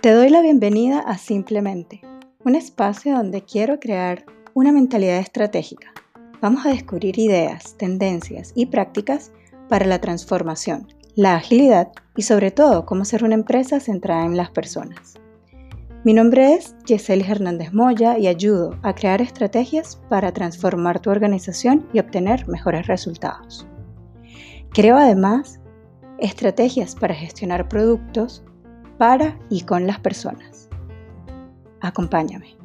Te doy la bienvenida a Simplemente, un espacio donde quiero crear una mentalidad estratégica. Vamos a descubrir ideas, tendencias y prácticas para la transformación, la agilidad y sobre todo cómo ser una empresa centrada en las personas. Mi nombre es Yeseli Hernández Moya y ayudo a crear estrategias para transformar tu organización y obtener mejores resultados. Creo además estrategias para gestionar productos para y con las personas. Acompáñame.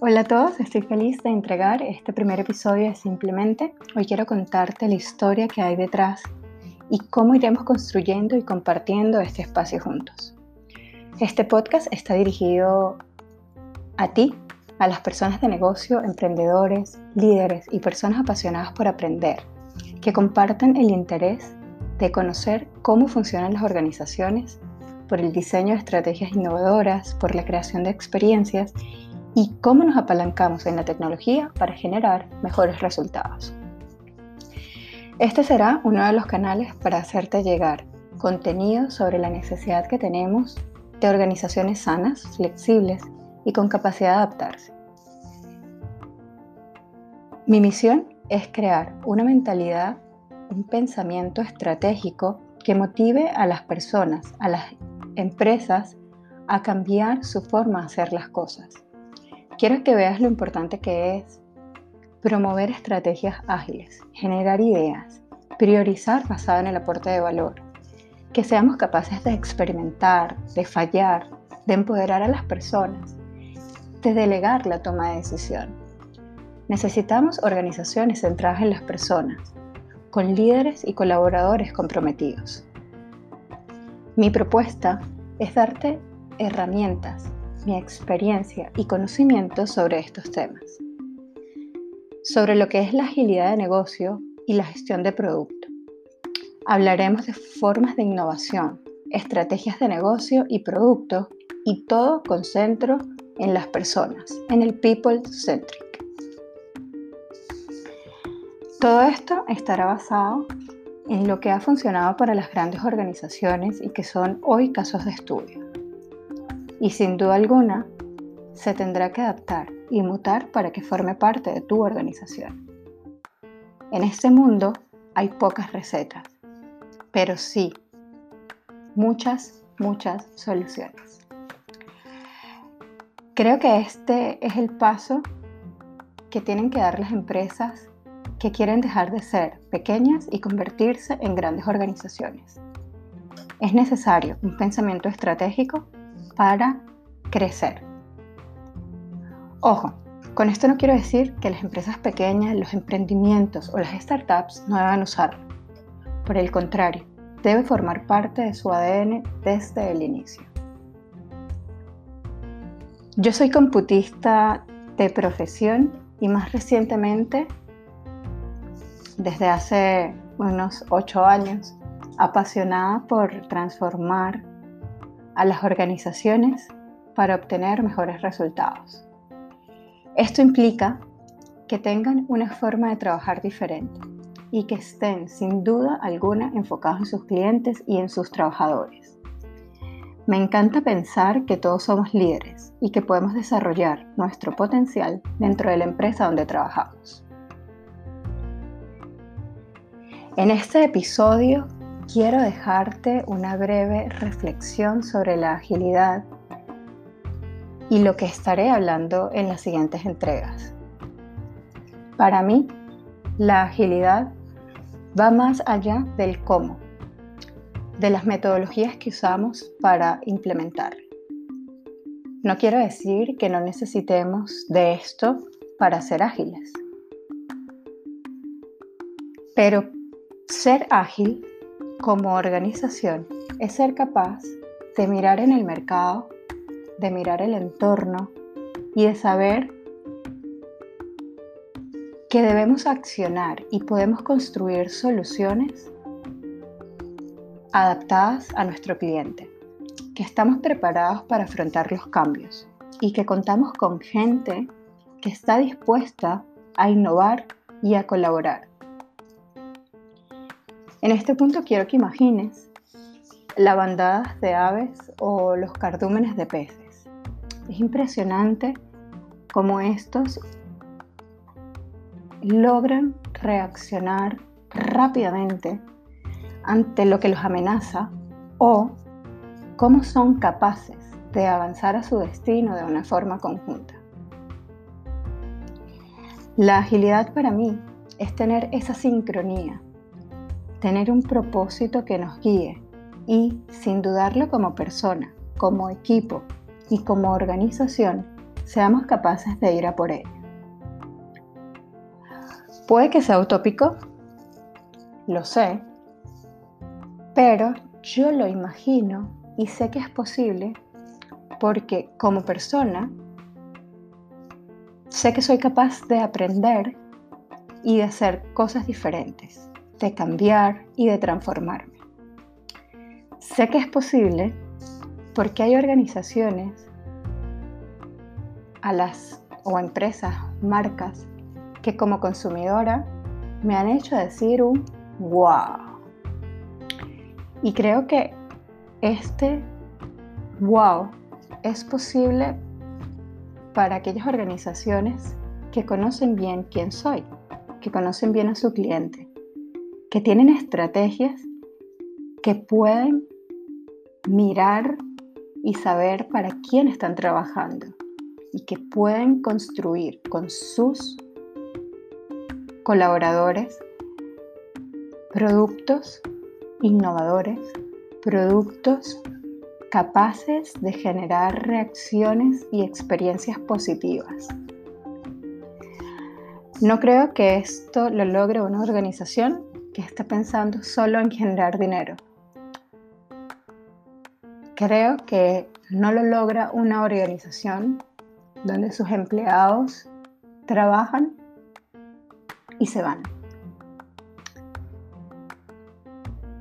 Hola a todos, estoy feliz de entregar este primer episodio de Simplemente. Hoy quiero contarte la historia que hay detrás y cómo iremos construyendo y compartiendo este espacio juntos. Este podcast está dirigido a ti a las personas de negocio, emprendedores, líderes y personas apasionadas por aprender, que compartan el interés de conocer cómo funcionan las organizaciones, por el diseño de estrategias innovadoras, por la creación de experiencias y cómo nos apalancamos en la tecnología para generar mejores resultados. Este será uno de los canales para hacerte llegar contenido sobre la necesidad que tenemos de organizaciones sanas, flexibles y con capacidad de adaptarse. Mi misión es crear una mentalidad, un pensamiento estratégico que motive a las personas, a las empresas a cambiar su forma de hacer las cosas. Quiero que veas lo importante que es promover estrategias ágiles, generar ideas, priorizar basado en el aporte de valor, que seamos capaces de experimentar, de fallar, de empoderar a las personas de delegar la toma de decisión. Necesitamos organizaciones centradas en las personas, con líderes y colaboradores comprometidos. Mi propuesta es darte herramientas, mi experiencia y conocimiento sobre estos temas. Sobre lo que es la agilidad de negocio y la gestión de producto. Hablaremos de formas de innovación, estrategias de negocio y producto y todo con centro en las personas, en el people centric. Todo esto estará basado en lo que ha funcionado para las grandes organizaciones y que son hoy casos de estudio. Y sin duda alguna, se tendrá que adaptar y mutar para que forme parte de tu organización. En este mundo hay pocas recetas, pero sí muchas, muchas soluciones. Creo que este es el paso que tienen que dar las empresas que quieren dejar de ser pequeñas y convertirse en grandes organizaciones. Es necesario un pensamiento estratégico para crecer. Ojo, con esto no quiero decir que las empresas pequeñas, los emprendimientos o las startups no deban usarlo. Por el contrario, debe formar parte de su ADN desde el inicio. Yo soy computista de profesión y más recientemente, desde hace unos ocho años, apasionada por transformar a las organizaciones para obtener mejores resultados. Esto implica que tengan una forma de trabajar diferente y que estén sin duda alguna enfocados en sus clientes y en sus trabajadores. Me encanta pensar que todos somos líderes y que podemos desarrollar nuestro potencial dentro de la empresa donde trabajamos. En este episodio quiero dejarte una breve reflexión sobre la agilidad y lo que estaré hablando en las siguientes entregas. Para mí, la agilidad va más allá del cómo de las metodologías que usamos para implementar. No quiero decir que no necesitemos de esto para ser ágiles, pero ser ágil como organización es ser capaz de mirar en el mercado, de mirar el entorno y de saber que debemos accionar y podemos construir soluciones adaptadas a nuestro cliente, que estamos preparados para afrontar los cambios y que contamos con gente que está dispuesta a innovar y a colaborar. En este punto quiero que imagines la bandada de aves o los cardúmenes de peces. Es impresionante cómo estos logran reaccionar rápidamente ante lo que los amenaza o cómo son capaces de avanzar a su destino de una forma conjunta. La agilidad para mí es tener esa sincronía, tener un propósito que nos guíe y, sin dudarlo como persona, como equipo y como organización, seamos capaces de ir a por ello. Puede que sea utópico, lo sé, pero yo lo imagino y sé que es posible porque como persona sé que soy capaz de aprender y de hacer cosas diferentes, de cambiar y de transformarme. Sé que es posible porque hay organizaciones a las o empresas, marcas que como consumidora me han hecho decir un wow. Y creo que este wow es posible para aquellas organizaciones que conocen bien quién soy, que conocen bien a su cliente, que tienen estrategias que pueden mirar y saber para quién están trabajando y que pueden construir con sus colaboradores productos innovadores, productos capaces de generar reacciones y experiencias positivas. No creo que esto lo logre una organización que esté pensando solo en generar dinero. Creo que no lo logra una organización donde sus empleados trabajan y se van.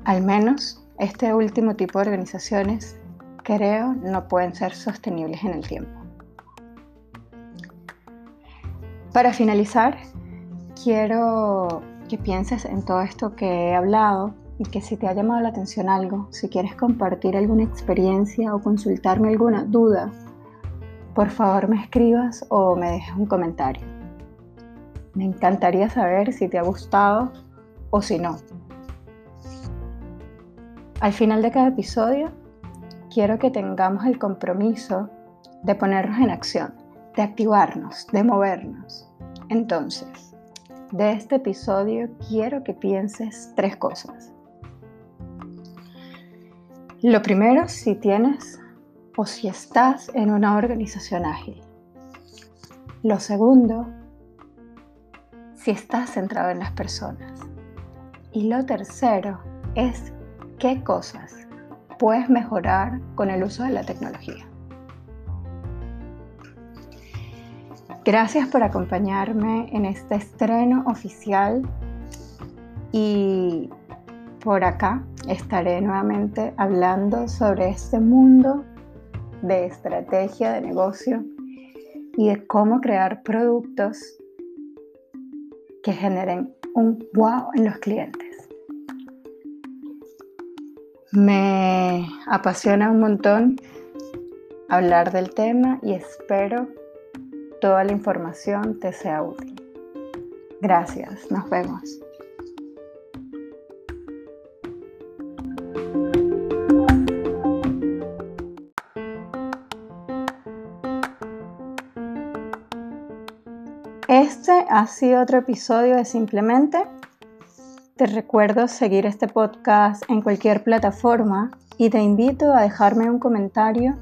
Al menos este último tipo de organizaciones creo no pueden ser sostenibles en el tiempo. Para finalizar, quiero que pienses en todo esto que he hablado y que si te ha llamado la atención algo, si quieres compartir alguna experiencia o consultarme alguna duda, por favor me escribas o me dejes un comentario. Me encantaría saber si te ha gustado o si no. Al final de cada episodio quiero que tengamos el compromiso de ponernos en acción, de activarnos, de movernos. Entonces, de este episodio quiero que pienses tres cosas. Lo primero, si tienes o si estás en una organización ágil. Lo segundo, si estás centrado en las personas. Y lo tercero es qué cosas puedes mejorar con el uso de la tecnología. Gracias por acompañarme en este estreno oficial y por acá estaré nuevamente hablando sobre este mundo de estrategia de negocio y de cómo crear productos que generen un wow en los clientes. Me apasiona un montón hablar del tema y espero toda la información te sea útil. Gracias, nos vemos. Ha sido otro episodio de Simplemente te recuerdo seguir este podcast en cualquier plataforma y te invito a dejarme un comentario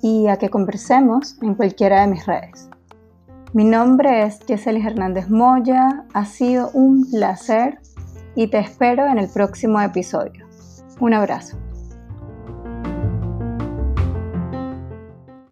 y a que conversemos en cualquiera de mis redes. Mi nombre es Jesselis Hernández Moya, ha sido un placer y te espero en el próximo episodio. Un abrazo.